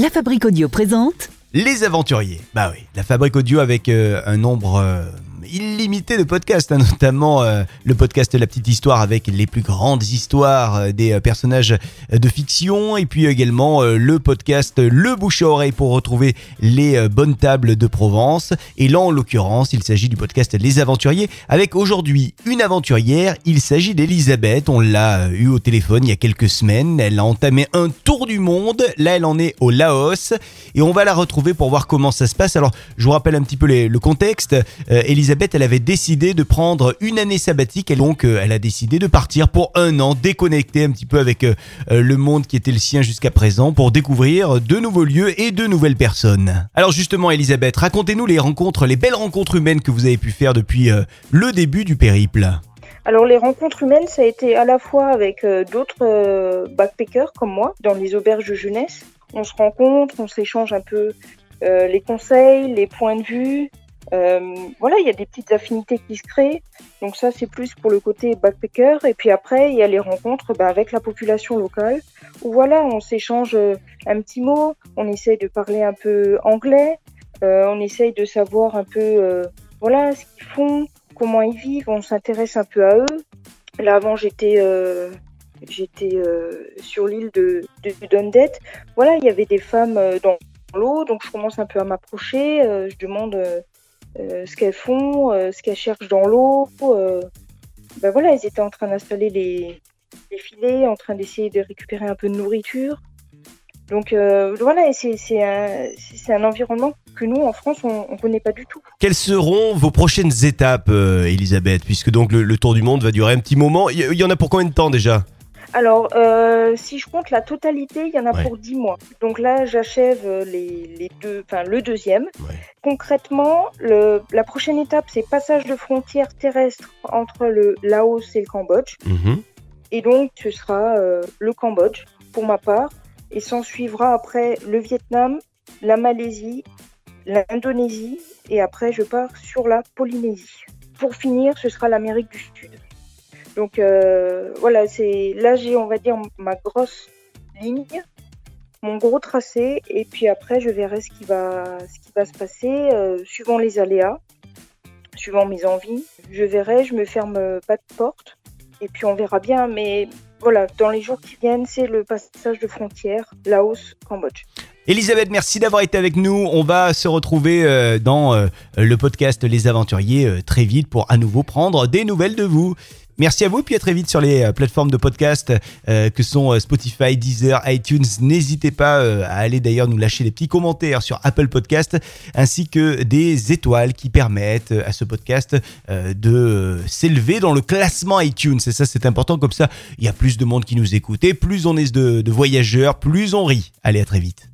La Fabrique Audio présente Les aventuriers. Bah oui, la fabrique audio avec euh, un nombre euh, illimité de podcasts, hein, notamment euh, le podcast La Petite Histoire avec les plus grandes histoires euh, des euh, personnages de fiction, et puis également le podcast Le Bouche à Oreille pour retrouver les bonnes tables de Provence. Et là, en l'occurrence, il s'agit du podcast Les Aventuriers avec aujourd'hui une aventurière. Il s'agit d'Elisabeth. On l'a eu au téléphone il y a quelques semaines. Elle a entamé un tour du monde. Là, elle en est au Laos et on va la retrouver pour voir comment ça se passe. Alors, je vous rappelle un petit peu le contexte. Elle avait décidé de prendre une année sabbatique et donc euh, elle a décidé de partir pour un an, déconnecter un petit peu avec euh, euh, le monde qui était le sien jusqu'à présent pour découvrir de nouveaux lieux et de nouvelles personnes. Alors justement, Elisabeth, racontez-nous les rencontres, les belles rencontres humaines que vous avez pu faire depuis le début du périple. Alors les rencontres humaines, ça a été à la fois avec d'autres backpackers comme moi dans les auberges de jeunesse. On se rencontre, on s'échange un peu les conseils, les points de vue. Euh, voilà, il y a des petites affinités qui se créent. Donc ça, c'est plus pour le côté backpacker. Et puis après, il y a les rencontres bah, avec la population locale où voilà, on s'échange euh, un petit mot, on essaye de parler un peu anglais, euh, on essaye de savoir un peu voilà ce qu'ils font, comment ils vivent, on s'intéresse un peu à eux. Là avant j'étais j'étais sur l'île de, de Dundet. Voilà, il y avait des femmes dans l'eau, donc je commence un peu à m'approcher, je demande ce qu'elles font, euh, ce qu'elles cherchent dans l'eau. euh. ben voilà, elles étaient en train d'installer les, les filets, en train d'essayer de récupérer un peu de nourriture. Donc euh, voilà, c'est un, environnement que nous en France on, on connaît pas du tout. Quelles seront vos prochaines étapes, euh, Elisabeth, puisque donc le, le tour du monde va durer un petit moment. Il y- en a pour combien de temps déjà? Alors, euh, si je compte la totalité, il y en a Ouais. pour 10 mois. Donc là, j'achève euh, les, les deux, enfin le deuxième. Ouais. Concrètement, le, la prochaine étape, c'est passage de frontière terrestre entre le Laos et le Cambodge. Mhm. Et donc, ce sera euh, le Cambodge pour ma part. Et s'en suivra après le Vietnam, la Malaisie, l'Indonésie. Et après, je pars sur la Polynésie. Pour finir, ce sera l'Amérique du Sud. Donc euh, voilà, c'est là j'ai on va dire ma grosse ligne, mon gros tracé, et puis après je verrai ce qui va se passer euh, suivant les aléas, suivant mes envies. Je verrai, je me ferme pas de porte, et puis on verra bien. Mais voilà, dans les jours qui viennent, c'est le passage de frontière Laos-Cambodge. Elisabeth, merci d'avoir été avec nous. On va se retrouver euh, dans euh, le podcast Les Aventuriers très vite pour à nouveau prendre des nouvelles de vous. Merci à vous, puis à très vite sur les euh, plateformes de podcast euh, que sont euh, Spotify, Deezer, iTunes. N'hésitez pas à aller d'ailleurs nous lâcher des petits commentaires sur Apple Podcast, ainsi que des étoiles qui permettent à ce podcast de s'élever dans le classement iTunes. Et ça, c'est important, comme ça, il y a plus de monde qui nous écoute. Et plus on est de voyageurs, plus on rit. Allez, à très vite.